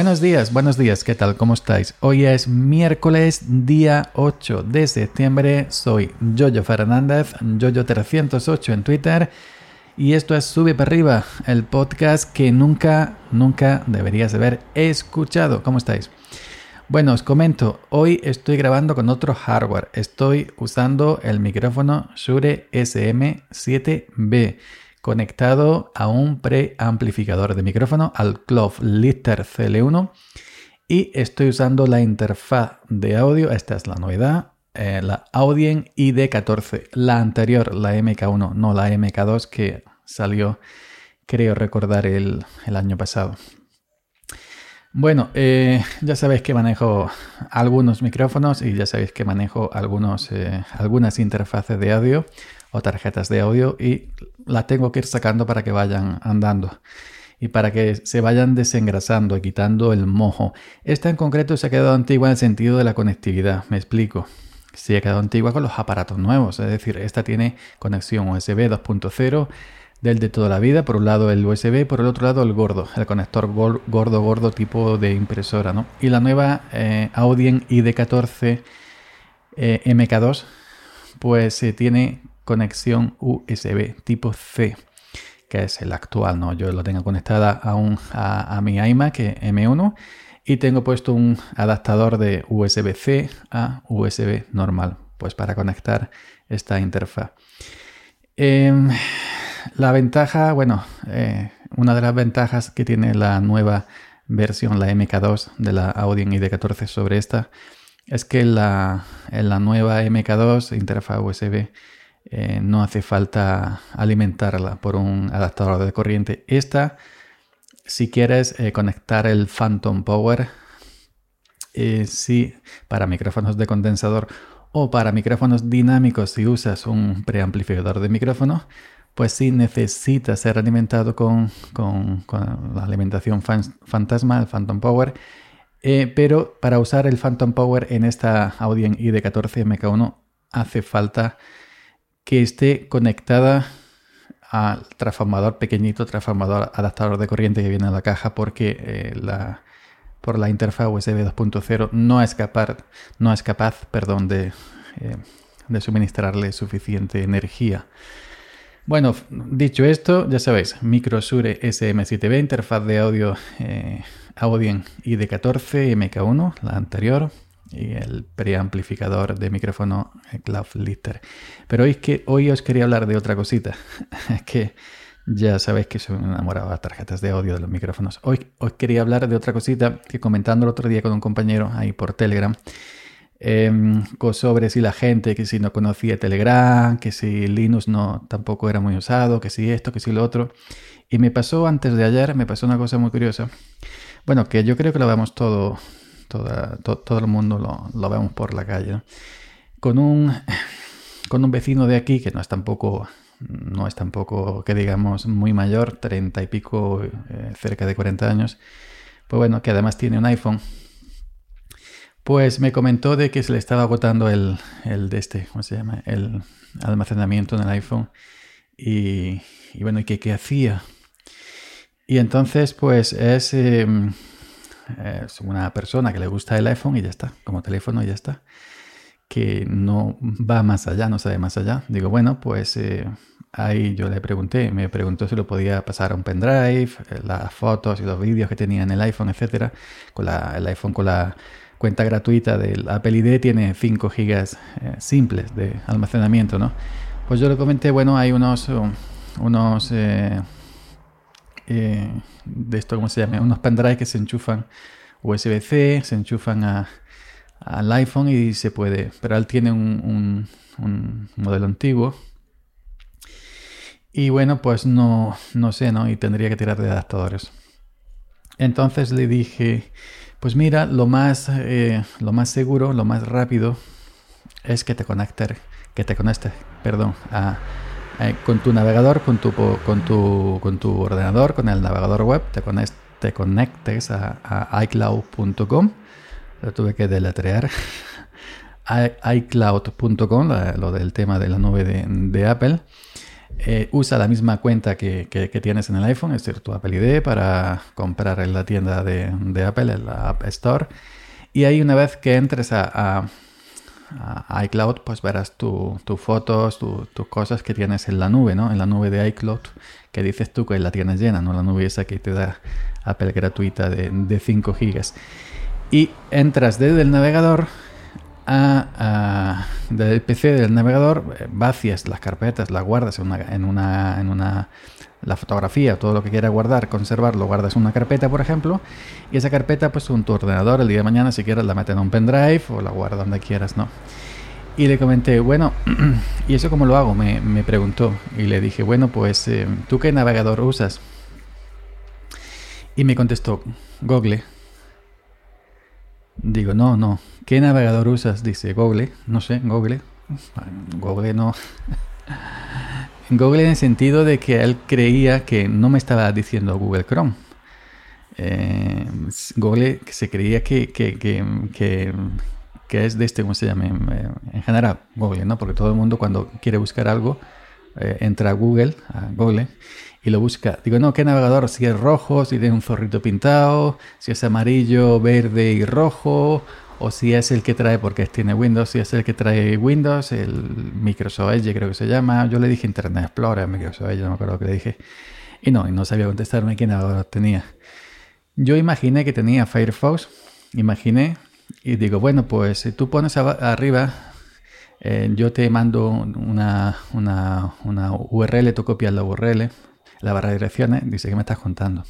Buenos días, buenos días, ¿qué tal? ¿Cómo estáis? Hoy es miércoles, día 8 de septiembre. Soy Jojo Fernández, Jojo308 en Twitter. Y esto es Sube para arriba, el podcast que nunca, nunca deberías haber escuchado. ¿Cómo estáis? Bueno, os comento, hoy estoy grabando con otro hardware. Estoy usando el micrófono Shure SM7B conectado a un preamplificador de micrófono, al Clove Lister CL1, y estoy usando la interfaz de audio, esta es la novedad, eh, la Audien ID14, la anterior, la MK1, no la MK2 que salió, creo recordar, el, año pasado. Bueno, eh, ya sabéis que manejo algunos micrófonos y ya sabéis que manejo algunos, eh, algunas interfaces de audio o tarjetas de audio y la tengo que ir sacando para que vayan andando y para que se vayan desengrasando, quitando el mojo. Esta en concreto se ha quedado antigua en el sentido de la conectividad, me explico. Se ha quedado antigua con los aparatos nuevos, es decir, esta tiene conexión USB 2.0 del de toda la vida, por un lado el USB, por el otro lado el gordo, el conector gordo gordo tipo de impresora, ¿no? Y la nueva eh, Audien ID14 eh, MK2 pues se tiene conexión USB tipo C, que es el actual, ¿no? Yo lo tengo conectada a, un, a, mi iMac M1 y tengo puesto un adaptador de USB-C a USB normal, pues para conectar esta interfaz. Em, la ventaja, bueno, eh, una de las ventajas que tiene la nueva versión, la MK2 de la Audien ID14 sobre esta, es que la, en la nueva MK2, interfaz USB, eh, no hace falta alimentarla por un adaptador de corriente. Esta, si quieres eh, conectar el Phantom Power, eh, sí, para micrófonos de condensador o para micrófonos dinámicos, si usas un preamplificador de micrófono, pues sí necesita ser alimentado con, la alimentación fantasma, el Phantom Power. pero para usar el Phantom Power en esta Audien ID14 MK1 hace falta que esté conectada al transformador pequeñito, transformador adaptador de corriente que viene en la caja porque eh, la, por la interfaz USB 2.0 no es capaz, no es capaz perdón, de, eh, de suministrarle suficiente energía. Bueno, dicho esto, ya sabéis, Microsure SM7B, interfaz de audio eh, Audien ID14 MK1, la anterior, y el preamplificador de micrófono Cloud Lister. Pero hoy, es que, hoy os quería hablar de otra cosita, que ya sabéis que soy enamorado de las tarjetas de audio de los micrófonos. Hoy os quería hablar de otra cosita que comentando el otro día con un compañero ahí por Telegram, em, sobre si la gente que si no conocía Telegram, que si Linux no tampoco era muy usado, que si esto, que si lo otro. Y me pasó antes de ayer, me pasó una cosa muy curiosa. Bueno, que yo creo que lo vemos todo todo el mundo lo, vemos por la calle. Con, un, con un vecino de aquí que no es tampoco, no es tampoco que digamos muy mayor, 30 y pico, eh, cerca de 40 años, pues bueno, que además tiene un iPhone. Pues me comentó de que se le estaba agotando el, el de este, ¿cómo se llama? El almacenamiento en el iPhone. Y, bueno, ¿y qué, qué hacía? Y entonces, pues es... Em, es una persona que le gusta el iPhone y ya está, como teléfono y ya está. Que no va más allá, no sabe más allá. Digo, bueno, pues eh, ahí yo le pregunté, me preguntó si lo podía pasar a un pendrive, eh, las fotos y los vídeos que tenía en el iPhone, etcétera. Con la, el iPhone con la cuenta gratuita del Apple ID tiene 5 gigas eh, simples de almacenamiento, ¿no? Pues yo le comenté, bueno, hay unos, unos eh, de esto, ¿cómo se llama? Unos pendrives que se enchufan USB-C, se enchufan al iPhone y se puede. Pero él tiene un, modelo antiguo. Y bueno, pues no, no sé, ¿no? Y tendría que tirar de adaptadores. Entonces le dije, pues mira, lo más, eh, lo más seguro, lo más rápido es que te conectes, que te conectes, perdón, a eh, con tu navegador, con tu, con, tu, con tu ordenador, con el navegador web, te, conectes, te conectes a, iCloud.com. Lo tuve que deletrear. iCloud.com, lo del tema de la nube de, Apple. eh, usa la misma cuenta que, tienes en el iPhone, es decir, tu Apple ID para comprar en la tienda de, Apple, en la App Store. Y ahí una vez que entres a, iCloud, pues verás tus fotos, tus cosas que tienes en la nube, ¿no? En la nube de iCloud, que dices tú que la tienes llena, ¿no? La nube esa que te da Apple gratuita de, de 5 gigas. Y entras desde el navegador a, del PC del navegador, eh, vacías las carpetas, las guardas en una, en una la fotografía, todo lo que quieras guardar, conservarlo, guardas en una carpeta, por ejemplo, y esa carpeta, pues en tu ordenador, el día de mañana, si quieres, la metes en un pendrive o la guardas donde quieras, ¿no? Y le comenté, bueno, ¿y eso cómo lo hago? Me, me preguntó. Y le dije, bueno, pues, eh, ¿tú qué navegador usas? Y me contestó, Google. Digo, no, no. ¿Qué navegador usas? Dice Google. No sé, Google. Google no. Google en el sentido de que él creía que no me estaba diciendo Google Chrome. Eh, Google se creía que, que, que, que, es de este, ¿cómo se llama? Eh, en general, Google, ¿no? Porque todo el mundo cuando quiere buscar algo eh, entra a Google, a Google, y lo busca. Digo, no, ¿qué navegador? Si es rojo, si tiene un zorrito pintado, si es amarillo, verde y rojo, o si es el que trae, porque tiene Windows, si es el que trae Windows, el Microsoft Edge creo que se llama. Yo le dije Internet Explorer, Microsoft Edge, no me acuerdo que le dije. Y no, y no sabía contestarme qué navegador tenía. Yo imaginé que tenía Firefox, imaginé, y digo, bueno, pues si tú pones arriba, eh, yo te mando una, una, una URL, tú copias la URL, la barra de direcciones, dice, ¿qué me estás contando?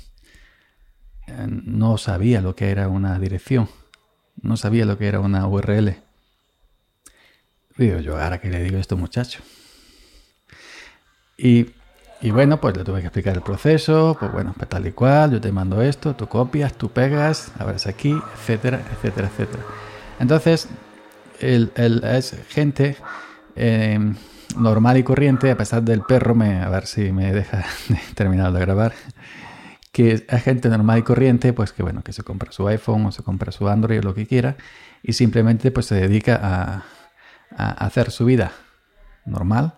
Eh, no sabía lo que era una dirección, no sabía lo que era una URL. Digo, yo ahora que le digo esto muchacho. Y, y, bueno, pues le tuve que explicar el proceso, pues bueno, pues tal y cual, yo te mando esto, tú copias, tú pegas, abres aquí, etcétera, etcétera, etcétera. Entonces, el, el, es gente eh, normal y corriente, a pesar del perro, me, a ver si me deja terminar de grabar, que es gente normal y corriente, pues que bueno, que se compra su iPhone o se compra su Android o lo que quiera, y simplemente pues se dedica a, hacer su vida normal.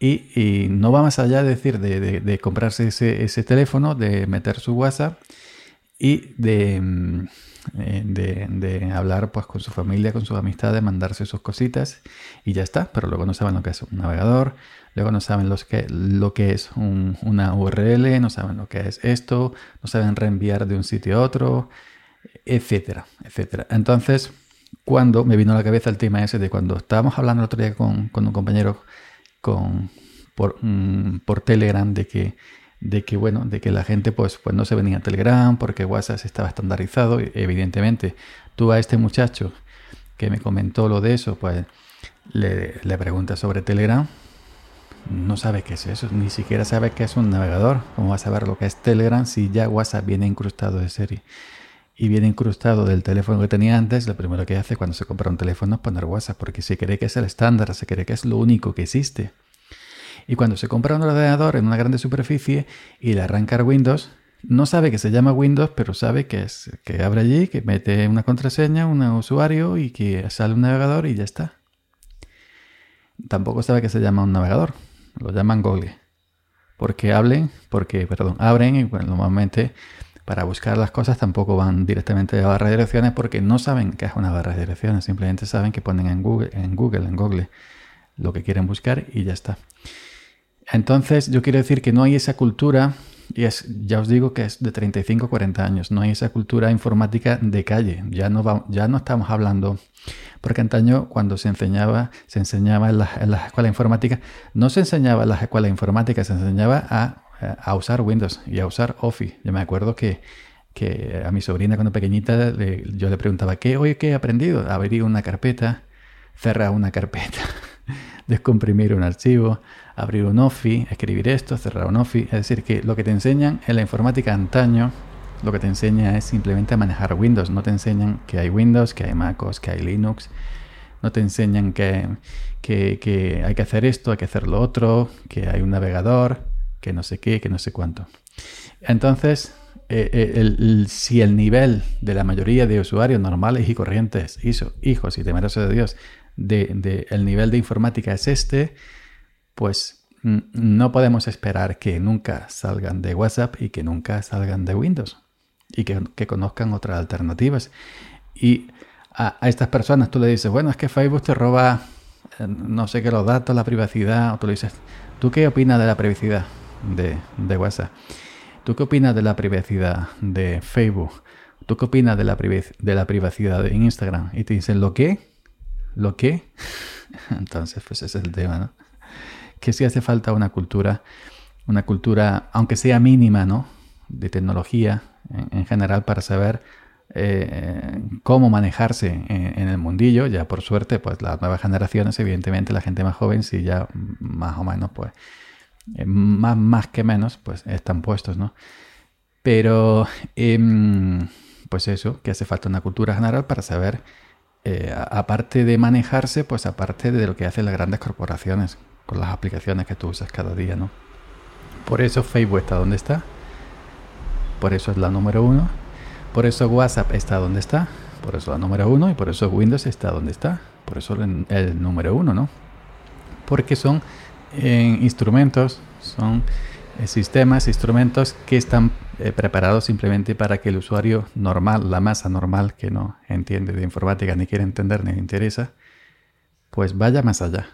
Y, no va más allá de decir de, comprarse ese, ese, teléfono, de meter su WhatsApp y de, mm, eh, de, hablar pues con su familia, con sus amistades, mandarse sus cositas y ya está. Pero luego no saben lo que es un navegador, luego no saben los que, lo que es una URL, no saben lo que es esto, no saben reenviar de un sitio a otro, etcétera, etcétera. Entonces, cuando me vino a la cabeza el tema ese de cuando estábamos hablando el otro día con, un compañero con, por, mm, por Telegram de que de que bueno, de que la gente pues, pues no se venía a Telegram porque WhatsApp estaba estandarizado. Evidentemente, tú a este muchacho que me comentó lo de eso, pues le, le preguntas sobre Telegram, no sabe qué es eso, ni siquiera sabe qué es un navegador. ¿Cómo va a saber lo que es Telegram si ya WhatsApp viene incrustado de serie? Y viene incrustado del teléfono que tenía antes, lo primero que hace cuando se compra un teléfono es poner WhatsApp, porque se cree que es el estándar, se cree que es lo único que existe. Y cuando se compra un ordenador en una grande superficie y le arrancar Windows, no sabe que se llama Windows, pero sabe que, es, que abre allí, que mete una contraseña, un usuario y que sale un navegador y ya está. Tampoco sabe que se llama un navegador, lo llaman Google. Porque hablen, porque, perdón, abren y normalmente para buscar las cosas tampoco van directamente a barra de direcciones porque no saben qué es una barra de direcciones, simplemente saben que ponen en Google, en Google, en Google lo que quieren buscar y ya está. Entonces, yo quiero decir que no hay esa cultura, y es, ya os digo que es de 35 a 40 años, no hay esa cultura informática de calle. Ya no, ya no estamos hablando, porque antaño cuando se enseñaba, se enseñaba en las la escuelas informáticas, no se enseñaba en las escuelas informáticas, se enseñaba a, a, usar Windows y a usar Office. Yo me acuerdo que, que a mi sobrina cuando pequeñita yo le preguntaba, ¿qué hoy qué he aprendido? Abrir una carpeta, cerrar una carpeta, descomprimir un archivo, abrir un OFI, escribir esto, cerrar un OFI. Es decir, que lo que te enseñan en la informática antaño, lo que te enseña es simplemente a manejar Windows. No te enseñan que hay Windows, que hay MacOS, que hay Linux. No te enseñan que, que, hay que hacer esto, hay que hacer lo otro, que hay un navegador, que no sé qué, que no sé cuánto. Entonces, eh, eh, si el nivel de la mayoría de usuarios normales y corrientes, hijos y temerosos de Dios, de, de, el nivel de informática es este, pues no podemos esperar que nunca salgan de WhatsApp y que nunca salgan de Windows y que, conozcan otras alternativas. Y a, estas personas tú le dices, bueno, es que Facebook te roba, eh, no sé qué, los datos, la privacidad, o tú le dices, ¿tú qué opinas de la privacidad de, de WhatsApp? ¿Tú qué opinas de la privacidad de Facebook? ¿Tú qué opinas de la, de la privacidad de Instagram? Y te dicen, ¿lo qué? ¿Lo qué? Entonces, pues ese es el tema, ¿no? Que sí hace falta una cultura, una cultura, aunque sea mínima, ¿no? De tecnología en, general para saber eh, cómo manejarse en, el mundillo. Ya por suerte, pues las nuevas generaciones, evidentemente la gente más joven, sí ya más o menos, pues, eh, más, más que menos, pues están puestos, ¿no? Pero, em, pues eso, que hace falta una cultura general para saber eh, aparte de manejarse, pues aparte de lo que hacen las grandes corporaciones con las aplicaciones que tú usas cada día, ¿no? Por eso Facebook está donde está, por eso es la número uno, por eso WhatsApp está donde está, por eso la número uno. Y por eso Windows está donde está, por eso el, número uno, ¿no? Porque son eh, instrumentos, son sistemas, instrumentos que están eh, preparados simplemente para que el usuario normal, la masa normal que no entiende de informática, ni quiere entender, ni le interesa, pues vaya más allá.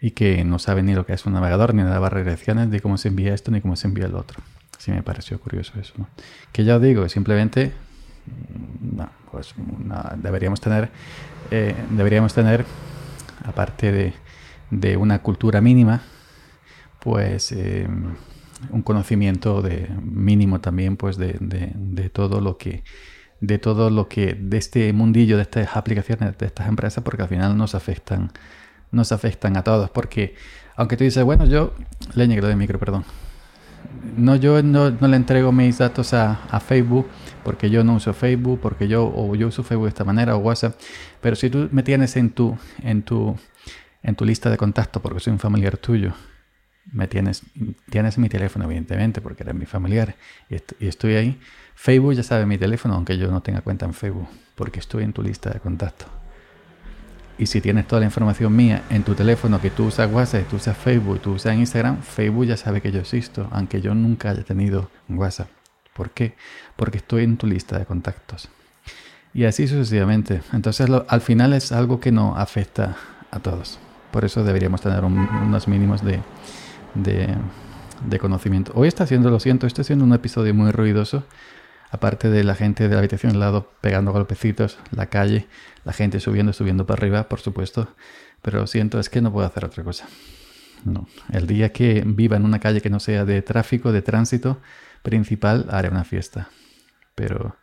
Y que no sabe ni lo que es un navegador, ni de direcciones, ni cómo se envía esto, ni cómo se envía el otro. Sí me pareció curioso eso. Que ya os digo, simplemente, mm, no, pues deberíamos tener, eh, deberíamos tener, aparte de, de una cultura mínima, pues eh, un conocimiento de mínimo también pues de, de, todo lo que de todo lo que de este mundillo de estas aplicaciones de estas empresas porque al final nos afectan nos afectan a todos. Porque aunque tú dices bueno yo le lo de micro perdón. No yo no, le entrego mis datos a, a, Facebook porque yo no uso Facebook porque yo o yo uso Facebook de esta manera o WhatsApp. Pero si tú me tienes en tu en tu en tu lista de contactos porque soy un familiar tuyo me tienes, tienes mi teléfono, evidentemente, porque eres mi familiar y, estoy ahí. Facebook ya sabe mi teléfono, aunque yo no tenga cuenta en Facebook, porque estoy en tu lista de contactos. Y si tienes toda la información mía en tu teléfono, que tú usas WhatsApp, tú usas Facebook, tú usas Instagram, Facebook ya sabe que yo existo, aunque yo nunca haya tenido WhatsApp. ¿Por qué? Porque estoy en tu lista de contactos. Y así sucesivamente. Entonces al final es algo que no afecta a todos. Por eso deberíamos tener unos mínimos de, de, conocimiento. Hoy está haciendo, lo siento, está haciendo un episodio muy ruidoso. Aparte de la gente de la habitación al lado pegando golpecitos, la calle, la gente subiendo, subiendo para arriba, por supuesto. Pero lo siento, es que no puedo hacer otra cosa. No. El día que viva en una calle que no sea de tráfico, de tránsito principal, haré una fiesta. Pero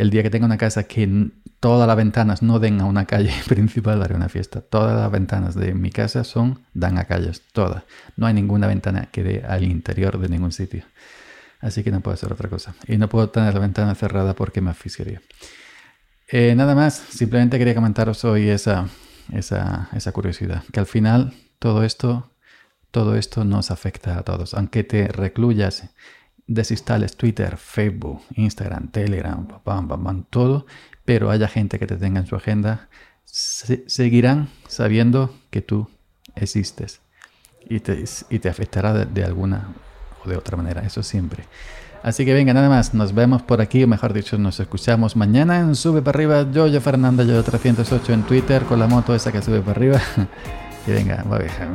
el día que tenga una casa que todas las ventanas no den a una calle principal, haré una fiesta. Todas las ventanas de mi casa son, dan a calles, todas. No hay ninguna ventana que dé al interior de ningún sitio. Así que no puedo hacer otra cosa. Y no puedo tener la ventana cerrada porque me asfixiaría. Eh, nada más, simplemente quería comentaros hoy esa, esa, esa curiosidad. Que al final todo esto, todo esto nos afecta a todos. Aunque te recluyas desinstales Twitter, Facebook, Instagram, Telegram, todo, pero haya gente que te tenga en su agenda, seguirán sabiendo que tú existes y te, y te afectará de, alguna o de otra manera, eso siempre. Así que venga, nada más, nos vemos por aquí, o mejor dicho, nos escuchamos mañana en Sube para arriba, yo, yo Fernanda, yo 308 en Twitter, con la moto esa que sube para arriba. y venga,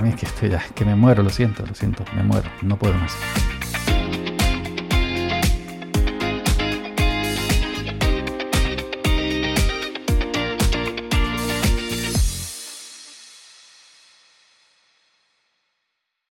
es que estoy ya, que me muero, lo siento, lo siento, me muero, no puedo más.